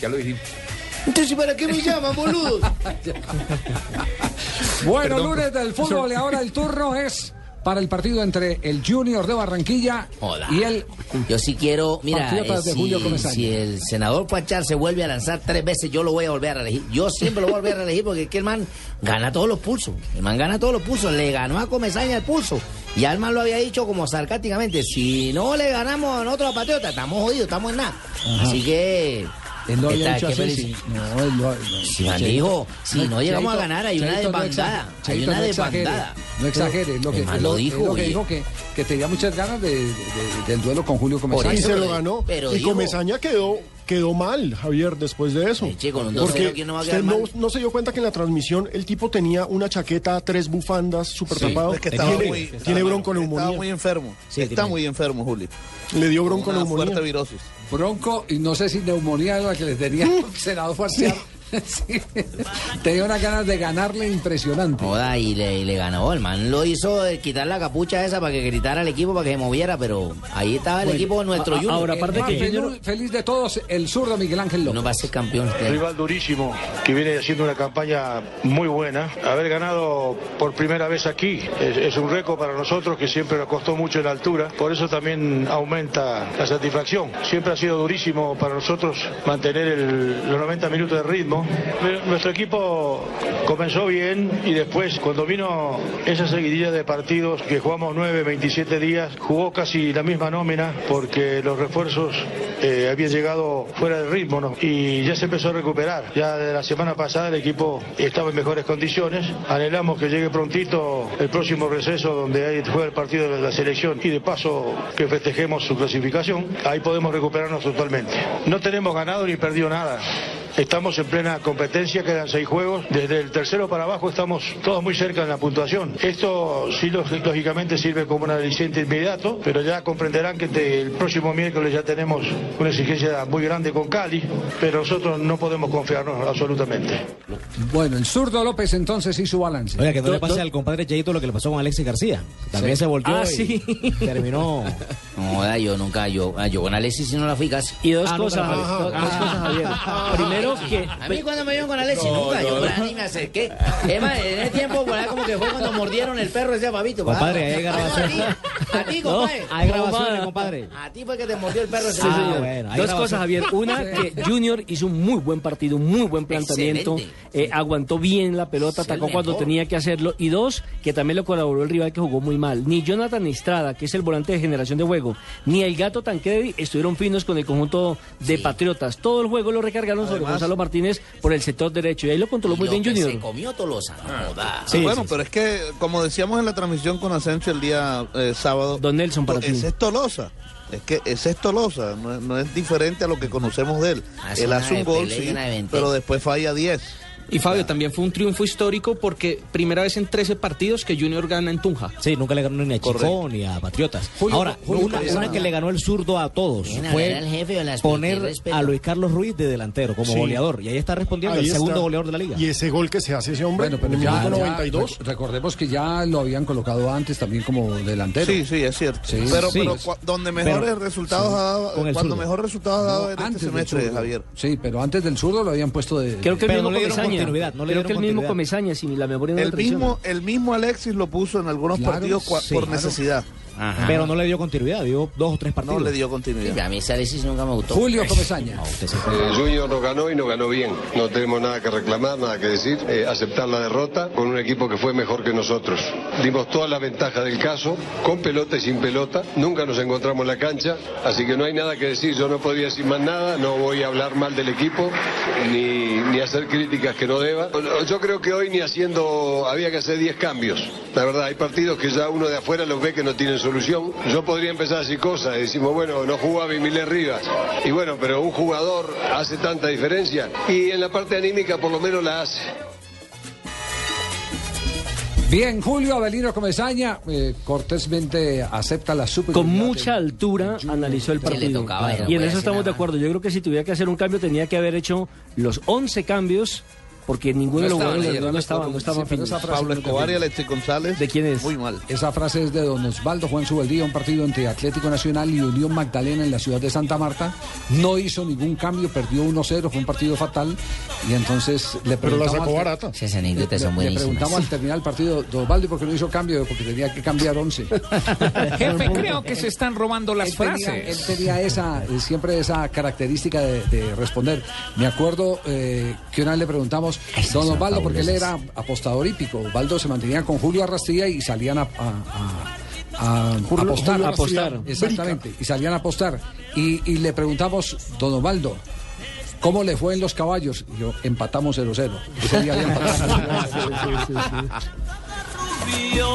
Ya lo dijimos. Entonces, ¿para qué me llaman, boludo? Bueno, lunes del fútbol y ahora el turno es para el partido entre el Junior de Barranquilla Hola. y el Yo sí quiero, mira, eh, Julio si, Comesaña. si el senador Pachar se vuelve a lanzar tres veces, yo lo voy a volver a reelegir. Yo siempre lo voy a volver a reelegir porque es que el man gana todos los pulsos. El man gana todos los pulsos. Le ganó a Comesaña el pulso. Y al man lo había dicho como sarcásticamente, si no le ganamos a nosotros a Patriota, estamos jodidos, estamos en nada. Así que... él lo había qué así. sí. No, él lo, no, Si man dijo, si no llegamos a ganar, hay una Cheito, no desbandada. exagere, Hay una no desbandada. No exagere, lo que, lo lo, dijo, lo que oye. dijo que, que tenía muchas ganas de, de- de- del duelo con Julio Comesaña. Y se lo ganó. pero y digo- Comesaña quedó, quedó mal, Javier, después de eso. Sí, chico, con un 2-0, Porque ¿quién no va a usted quedar no, no se dio cuenta que en la transmisión el tipo tenía una chaqueta, tres bufandas, súper tapado. Es que estaba tiene, muy, tiene bronconeumonía. Estaba muy enfermo. está muy enfermo, Juli. Le dio Una bronconeumonía. fuerte virosis. Bronco, y no sé si neumonía era la que les tenía el senador. Tenía unas ganas de ganarle impresionante. Joda, y le, y le ganó. El man lo hizo de quitar la capucha esa para que gritara al equipo, para que se moviera, pero ahí estaba el equipo de nuestro A-. Ahora, El aparte que feliz- de todos, el zurdo Miguel Ángel no López. va a ser campeón. año. Rival durísimo que viene haciendo una campaña muy buena. Haber ganado por primera vez aquí es, es un récord para nosotros que siempre nos costó mucho en la altura. Por eso también aumenta la satisfacción. Siempre ha sido durísimo para nosotros mantener el- los 90 minutos de ritmo. Nuestro equipo comenzó bien y después cuando vino esa seguidilla de partidos que jugamos 9, 27 días, jugó casi la misma nómina porque los refuerzos eh, habían llegado fuera del ritmo y ya se empezó a recuperar. Ya de la semana pasada el equipo estaba en mejores condiciones. Anhelamos que llegue prontito el próximo receso donde juega el partido de la selección y de paso que festejemos su clasificación. Ahí podemos recuperarnos totalmente. No tenemos ganado ni perdido nada. Estamos en plena competencia, quedan seis juegos. Desde el tercero para abajo estamos todos muy cerca en la puntuación. Esto sí lógicamente sirve como un aliciente inmediato, pero ya comprenderán que te- el próximo miércoles ya tenemos una exigencia muy grande con Cali, pero nosotros no podemos confiarnos absolutamente. Bueno, el zurdo López entonces hizo balance. Oiga, que no le pase al compadre Cheito lo que le pasó con Alexis García. También Sí. se volvió Ah, y sí. terminó. No, joda, yo nunca, yo, ah, yo con Alexis sí no la fui casi. Y dos Ah, no, cosas, pero- dos, dos cosas, Javier. Primero que... A mí cuando me vieron con Alexis, nunca, yo por ahí ni me acerqué. Es más, en ese tiempo, por ahí como que fue cuando mordieron el perro ese Fabito. Compadre, ¿verdad? hay grabación. A ti, compadre. Hay grabaciones, compadre. A ti fue que te mordió el perro ese. Sí, Ah, bueno, Dos grabación. cosas, Javier. Una, que Junior hizo un muy buen partido, un muy buen planteamiento. Eh, aguantó bien la pelota, Es atacó cuando tenía que hacerlo. Y dos, que también lo colaboró el rival que jugó muy mal. Ni Jonathan Estrada, que es el volante de generación de juego, ni el gato Tancredi estuvieron finos con el conjunto de Sí. Patriotas. Todo el juego lo recargaron sobre Gonzalo Martínez por el sector derecho. Y ahí lo controló Y muy lo bien que Junior. Se comió Tolosa, no joda. Sí, bueno, sí, pero es que, como decíamos en la transmisión con Asensio el día eh, sábado, Don Nelson, para ti. ese es Tolosa. Es que ese es Tolosa, no, es- no es diferente a lo que conocemos de él. Hace él una hace un gol, sí, pero después falla 10. Y Fabio, también fue un triunfo histórico porque primera vez en 13 partidos que Junior gana en Tunja. Sí, nunca le ganó ni a Chico Correcto. ni a Patriotas. Julio- Ahora, Julio una, que le ganó el zurdo a todos Bien, fue era el jefe poner a Luis Carlos Ruiz de delantero como Sí. goleador. Y ahí está respondiendo Ahí el segundo goleador de la liga. Y ese gol que se hace ese hombre Bueno, pero en el ya, minuto ya, 92. re- recordemos que ya lo habían colocado antes también como delantero. Sí, sí, es cierto. Sí, pero sí. pero cua- donde mejores Pero- resultados ha dado, con el cuando zurdo. mejor resultados ha dado en Antes este del semestre, zurdo. Javier. Sí, pero antes del zurdo lo habían puesto de... Creo que el mismo no le continuidad, le Creo dieron que el mismo. Comesaña, si la memoria no El mismo, el mismo Alexis lo puso en algunos Claro, partidos sí, por claro. Necesidad. Pero no le dio continuidad, dio dos o tres partidos. No le dio Sí, continuidad. a mí ese Alexis nunca me gustó. Julio Comesaña. No, Eh, Junior nos ganó y nos ganó bien. No tenemos nada que reclamar, nada que decir. Eh, aceptar la derrota con un equipo que fue mejor que nosotros. Dimos toda la ventaja del caso, con pelota y sin pelota. Nunca nos encontramos en la cancha, así que no hay nada que decir. Yo no podría decir más nada, no voy a hablar mal del equipo, ni, ni hacer críticas que no deba. Yo creo que hoy ni haciendo, había que hacer 10 cambios. La verdad, hay partidos que ya uno de afuera los ve que no tienen solución. Yo podría empezar a decir cosas, decimos, bueno, no jugaba Emilé Rivas. Y bueno, pero un jugador hace tanta diferencia y en la parte anímica por lo menos la hace. Bien, Julio Avelino Comesaña eh, cortésmente acepta la superioridad. Con mucha altura analizó el partido. tocaba, y en eso estamos de acuerdo. Yo creo que si tuviera que hacer un cambio tenía que haber hecho los 11 cambios porque ninguno de los estaban jugadores ayer, no, no estaban, no estaban Sí, Pablo no Escobar y. Alexis González. ¿De quién es? Muy mal. Esa frase es de don Osvaldo Juan Subeldía, un partido entre Atlético Nacional y Unión Magdalena en la ciudad de Santa Marta. No hizo ningún cambio, perdió 1-0, fue un partido fatal. Y entonces le Pero la preguntamos. sacó barata. Anécdotas le, son le preguntamos al terminar el partido, don Osvaldo, ¿y por qué no hizo cambio? Porque tenía que cambiar 11. Jefe, creo que se están robando las él tenía, frases. él tenía esa, siempre esa característica de, de responder. Me acuerdo eh, que una vez le preguntamos, Don Osvaldo, porque él era apostador hípico. Osvaldo se mantenía con Julio Arrastilla y salían a, a- a- a Julio- apostar. Julio Apostar. García Exactamente, y salían a apostar. Y, y le preguntamos, don Osvaldo, ¿cómo le fue en los caballos? Y yo, empatamos 0-0. Ese día había empatado. Rubio,